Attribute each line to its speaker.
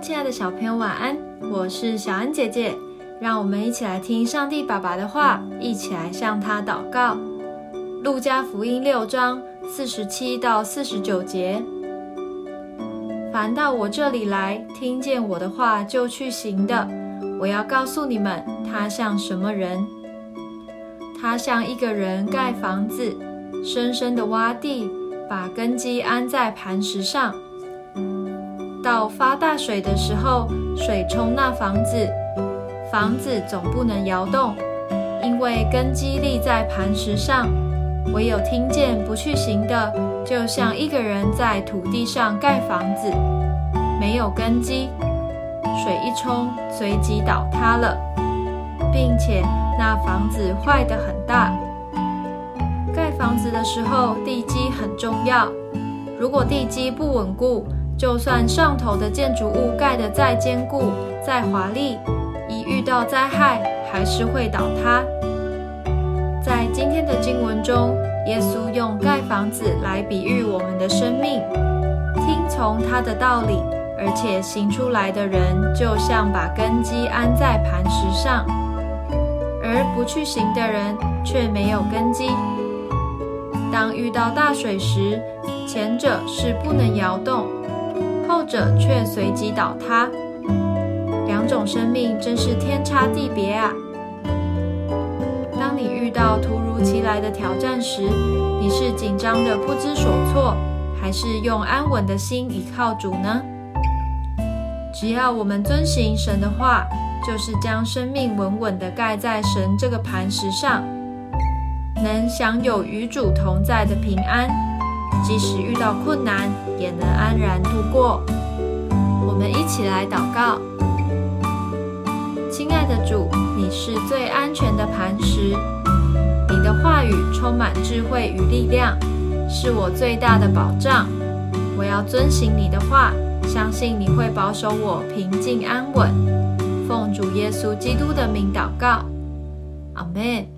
Speaker 1: 亲爱的小朋友，晚安！我是小安姐姐，让我们一起来听上帝爸爸的话，一起来向他祷告。路加福音六章四十七到四十九节：凡到我这里来，听见我的话就去行的，我要告诉你们，他像什么人？他像一个人盖房子，深深的挖地，把根基安在磐石上。到发大水的时候，水冲那房子，房子总不能摇动，因为根基立在磐石上。唯有听见不去行的，就像一个人在土地上盖房子，没有根基，水一冲，随即倒塌了，并且那房子坏得很大。盖房子的时候，地基很重要，如果地基不稳固，就算上头的建筑物盖得再坚固、再华丽，一遇到灾害还是会倒塌。在今天的经文中，耶稣用盖房子来比喻我们的生命。听从他的道理，而且行出来的人，就像把根基安在磐石上；而不去行的人，却没有根基。当遇到大水时，前者是不能摇动。后者却随即倒塌，两种生命真是天差地别啊！当你遇到突如其来的挑战时，你是紧张的不知所措，还是用安稳的心倚靠主呢？只要我们遵行神的话，就是将生命稳稳地盖在神这个磐石上，能享有与主同在的平安。即使遇到困难，也能安然度过。我们一起来祷告：亲爱的主，你是最安全的磐石，你的话语充满智慧与力量，是我最大的保障。我要遵行你的话，相信你会保守我平静安稳。奉主耶稣基督的名祷告，阿门。